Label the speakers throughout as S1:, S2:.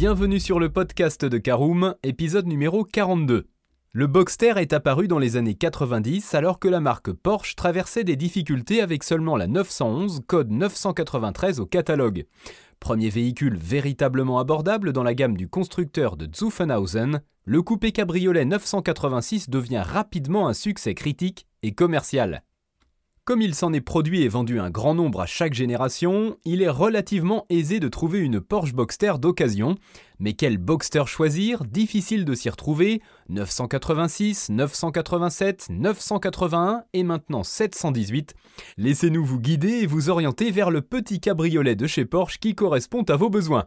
S1: Bienvenue sur le podcast de Caroom, épisode numéro 42. Le Boxster est apparu dans les années 90 alors que la marque Porsche traversait des difficultés avec seulement la 911 code 993 au catalogue. Premier véhicule véritablement abordable dans la gamme du constructeur de Zuffenhausen, le coupé cabriolet 986 devient rapidement un succès critique et commercial. Comme il s'en est produit et vendu un grand nombre à chaque génération, il est relativement aisé de trouver une Porsche Boxster d'occasion. Mais quel Boxster choisir? Difficile de s'y retrouver. 986, 987, 981 et maintenant 718. Laissez-nous vous guider et vous orienter vers le petit cabriolet de chez Porsche qui correspond à vos besoins.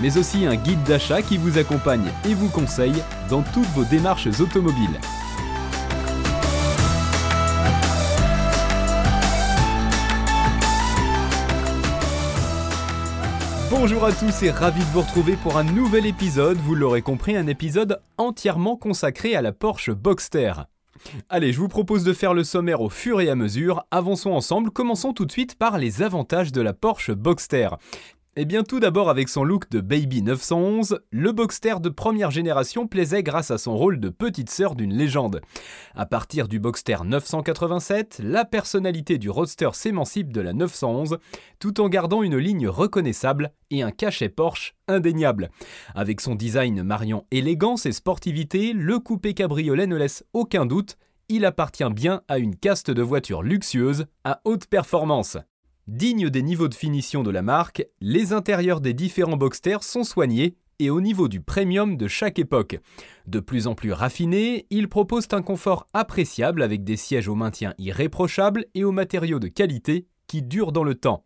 S1: mais aussi un guide d'achat qui vous accompagne et vous conseille dans toutes vos démarches automobiles. Bonjour à tous et ravi de vous retrouver pour un nouvel épisode, vous l'aurez compris, un épisode entièrement consacré à la Porsche Boxster. Allez, je vous propose de faire le sommaire au fur et à mesure, avançons ensemble, commençons tout de suite par les avantages de la Porsche Boxster. Eh bien tout d'abord avec son look de Baby 911, le Boxster de première génération plaisait grâce à son rôle de petite sœur d'une légende. À partir du Boxster 987, la personnalité du roadster s'émancipe de la 911 tout en gardant une ligne reconnaissable et un cachet Porsche indéniable. Avec son design mariant élégance et sportivité, le coupé cabriolet ne laisse aucun doute, il appartient bien à une caste de voitures luxueuses à haute performance. Digne des niveaux de finition de la marque, les intérieurs des différents Boxsters sont soignés et au niveau du premium de chaque époque. De plus en plus raffinés, ils proposent un confort appréciable avec des sièges au maintien irréprochable et aux matériaux de qualité qui durent dans le temps.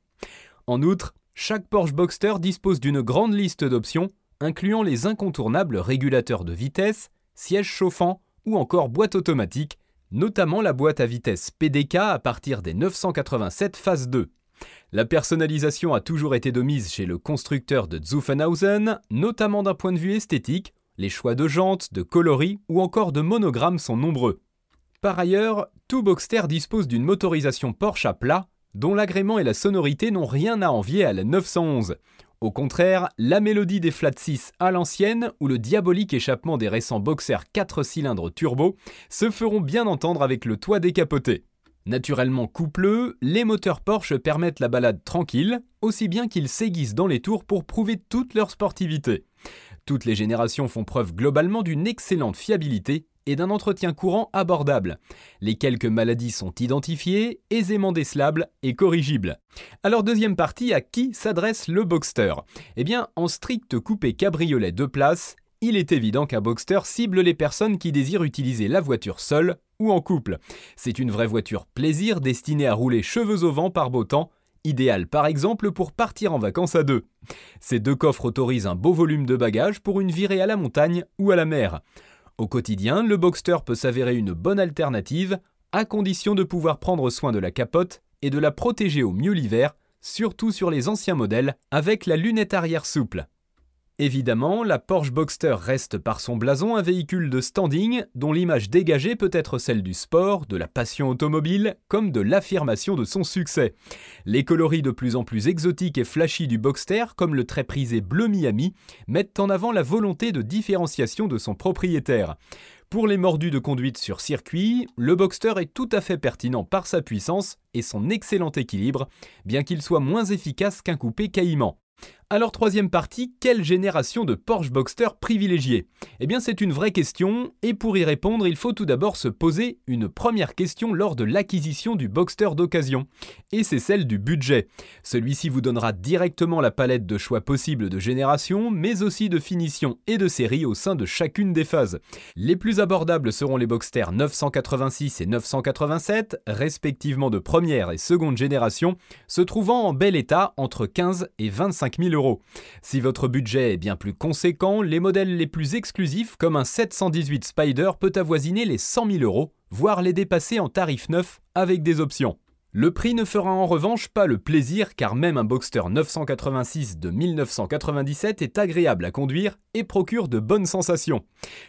S1: En outre, chaque Porsche Boxster dispose d'une grande liste d'options, incluant les incontournables régulateurs de vitesse, sièges chauffants ou encore boîte automatique, notamment la boîte à vitesse PDK à partir des 987 phase 2. La personnalisation a toujours été de mise chez le constructeur de Zuffenhausen, notamment d'un point de vue esthétique, les choix de jantes, de coloris ou encore de monogrammes sont nombreux. Par ailleurs, tout Boxster dispose d'une motorisation Porsche à plat, dont l'agrément et la sonorité n'ont rien à envier à la 911. Au contraire, la mélodie des Flat 6 à l'ancienne ou le diabolique échappement des récents Boxer 4 cylindres turbo se feront bien entendre avec le toit décapoté. Naturellement coupleux, les moteurs Porsche permettent la balade tranquille, aussi bien qu'ils s'aiguisent dans les tours pour prouver toute leur sportivité. Toutes les générations font preuve globalement d'une excellente fiabilité et d'un entretien courant abordable. Les quelques maladies sont identifiées, aisément décelables et corrigibles. Alors deuxième partie, à qui s'adresse le Boxster? Eh bien, en strict coupé cabriolet de place, il est évident qu'un Boxster cible les personnes qui désirent utiliser la voiture seule en couple. C'est une vraie voiture plaisir destinée à rouler cheveux au vent par beau temps, idéale par exemple pour partir en vacances à deux. Ces deux coffres autorisent un beau volume de bagages pour une virée à la montagne ou à la mer. Au quotidien, le Boxster peut s'avérer une bonne alternative, à condition de pouvoir prendre soin de la capote et de la protéger au mieux l'hiver, surtout sur les anciens modèles, avec la lunette arrière souple. Évidemment, la Porsche Boxster reste par son blason un véhicule de standing dont l'image dégagée peut être celle du sport, de la passion automobile, comme de l'affirmation de son succès. Les coloris de plus en plus exotiques et flashy du Boxster, comme le très prisé bleu Miami, mettent en avant la volonté de différenciation de son propriétaire. Pour les mordus de conduite sur circuit, le Boxster est tout à fait pertinent par sa puissance et son excellent équilibre, bien qu'il soit moins efficace qu'un coupé caïman. Alors troisième partie, quelle génération de Porsche Boxster privilégier Eh bien c'est une vraie question, et pour y répondre, il faut tout d'abord se poser une première question lors de l'acquisition du Boxster d'occasion, et c'est celle du budget. Celui-ci vous donnera directement la palette de choix possibles de génération, mais aussi de finition et de série au sein de chacune des phases. Les plus abordables seront les Boxster 986 et 987, respectivement de première et seconde génération, se trouvant en bel état entre 15 et 25 000 000 euros. Si votre budget est bien plus conséquent, les modèles les plus exclusifs comme un 718 Spider peut avoisiner les 100 000 euros, voire les dépasser en tarif neuf avec des options. Le prix ne fera en revanche pas le plaisir car même un Boxster 986 de 1997 est agréable à conduire et procure de bonnes sensations.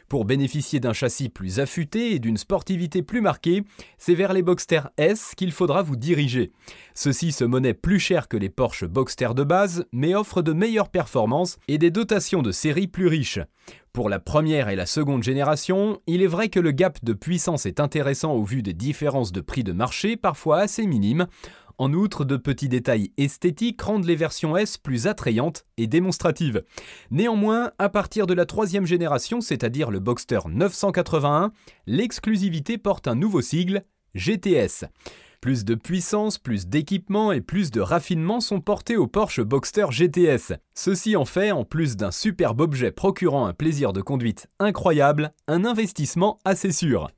S1: Pour bénéficier d'un châssis plus affûté et d'une sportivité plus marquée, c'est vers les Boxster S qu'il faudra vous diriger. Ceux-ci se monnaient plus cher que les Porsche Boxster de base, mais offrent de meilleures performances et des dotations de série plus riches. Pour la première et la seconde génération, il est vrai que le gap de puissance est intéressant au vu des différences de prix de marché parfois assez minimes. En outre, de petits détails esthétiques rendent les versions S plus attrayantes et démonstratives. Néanmoins, à partir de la troisième génération, c'est-à-dire le Boxster 981, l'exclusivité porte un nouveau sigle, GTS. Plus de puissance, plus d'équipement et plus de raffinement sont portés au Porsche Boxster GTS. Ceci en fait, en plus d'un superbe objet procurant un plaisir de conduite incroyable, un investissement assez sûr.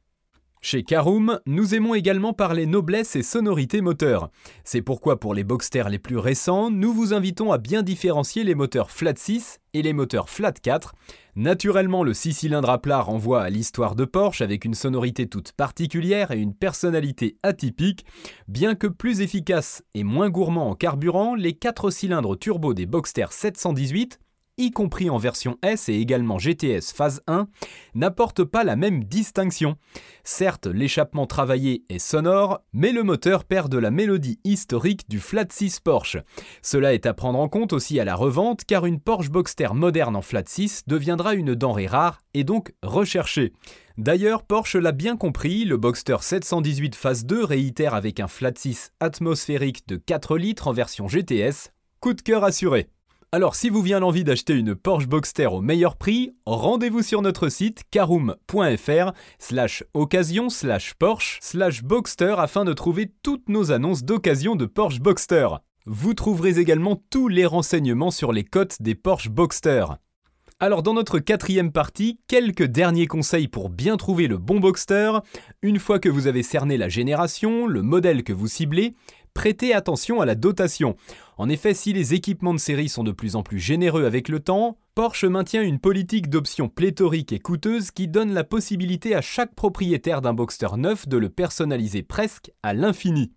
S1: Chez Caroom, nous aimons également parler noblesse et sonorité moteur. C'est pourquoi pour les Boxster les plus récents, nous vous invitons à bien différencier les moteurs Flat 6 et les moteurs Flat 4. Naturellement, le 6 cylindres à plat renvoie à l'histoire de Porsche avec une sonorité toute particulière et une personnalité atypique. Bien que plus efficace et moins gourmand en carburant, les 4 cylindres turbo des Boxster 718 y compris en version S et également GTS phase 1, n'apporte pas la même distinction. Certes, l'échappement travaillé est sonore, mais le moteur perd de la mélodie historique du Flat 6 Porsche. Cela est à prendre en compte aussi à la revente car une Porsche Boxster moderne en Flat 6 deviendra une denrée rare et donc recherchée. D'ailleurs, Porsche l'a bien compris, le Boxster 718 phase 2 réitère avec un Flat 6 atmosphérique de 4 litres en version GTS. Coup de cœur assuré. Alors si vous vient l'envie d'acheter une Porsche Boxster au meilleur prix, rendez-vous sur notre site caroom.fr slash occasion slash Porsche slash Boxster afin de trouver toutes nos annonces d'occasion de Porsche Boxster. Vous trouverez également tous les renseignements sur les cotes des Porsche Boxster. Alors dans notre quatrième partie, quelques derniers conseils pour bien trouver le bon Boxster. Une fois que vous avez cerné la génération, le modèle que vous ciblez, prêtez attention à la dotation. En effet, si les équipements de série sont de plus en plus généreux avec le temps, Porsche maintient une politique d'options pléthoriques et coûteuses qui donne la possibilité à chaque propriétaire d'un Boxster neuf de le personnaliser presque à l'infini.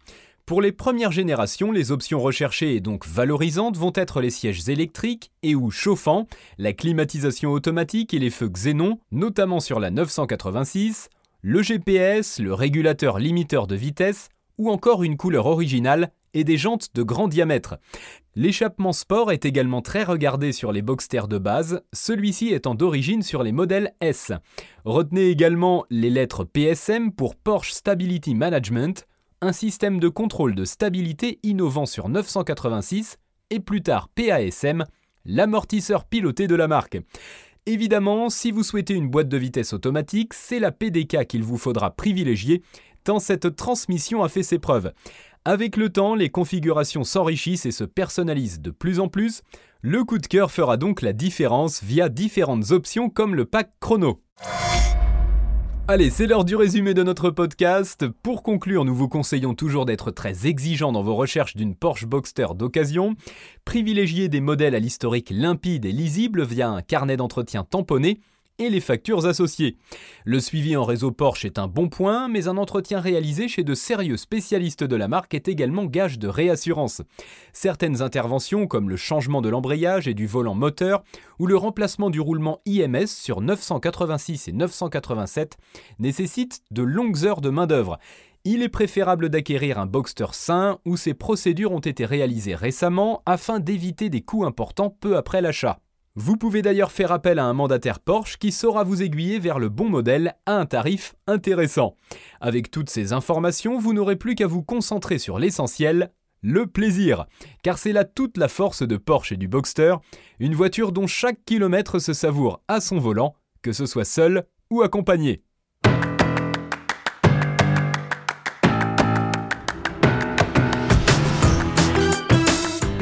S1: Pour les premières générations, les options recherchées et donc valorisantes vont être les sièges électriques et ou chauffants, la climatisation automatique et les feux xénon, notamment sur la 986, le GPS, le régulateur limiteur de vitesse ou encore une couleur originale et des jantes de grand diamètre. L'échappement sport est également très regardé sur les Boxster de base, celui-ci étant d'origine sur les modèles S. Retenez également les lettres PSM pour Porsche Stability Management, un système de contrôle de stabilité innovant sur 986, et plus tard PASM, l'amortisseur piloté de la marque. Évidemment, si vous souhaitez une boîte de vitesse automatique, c'est la PDK qu'il vous faudra privilégier, tant cette transmission a fait ses preuves. Avec le temps, les configurations s'enrichissent et se personnalisent de plus en plus. Le coup de cœur fera donc la différence via différentes options comme le pack chrono. Allez, c'est l'heure du résumé de notre podcast. Pour conclure, nous vous conseillons toujours d'être très exigeant dans vos recherches d'une Porsche Boxster d'occasion. Privilégiez des modèles à l'historique limpide et lisible via un carnet d'entretien tamponné et les factures associées. Le suivi en réseau Porsche est un bon point, mais un entretien réalisé chez de sérieux spécialistes de la marque est également gage de réassurance. Certaines interventions, comme le changement de l'embrayage et du volant moteur, ou le remplacement du roulement IMS sur 986 et 987, nécessitent de longues heures de main-d'œuvre. Il est préférable d'acquérir un Boxster sain où ces procédures ont été réalisées récemment afin d'éviter des coûts importants peu après l'achat. Vous pouvez d'ailleurs faire appel à un mandataire Porsche qui saura vous aiguiller vers le bon modèle à un tarif intéressant. Avec toutes ces informations, vous n'aurez plus qu'à vous concentrer sur l'essentiel, le plaisir. Car c'est là toute la force de Porsche et du Boxster, une voiture dont chaque kilomètre se savoure à son volant, que ce soit seul ou accompagné.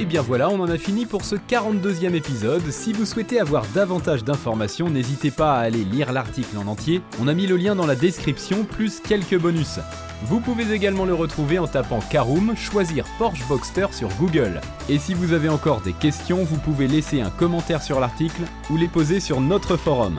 S1: Bien voilà, on en a fini pour ce 42e épisode. Si vous souhaitez avoir davantage d'informations, n'hésitez pas à aller lire l'article en entier. On a mis le lien dans la description, plus quelques bonus. Vous pouvez également le retrouver en tapant Caroom, choisir Porsche Boxster sur Google. Et si vous avez encore des questions, vous pouvez laisser un commentaire sur l'article ou les poser sur notre forum.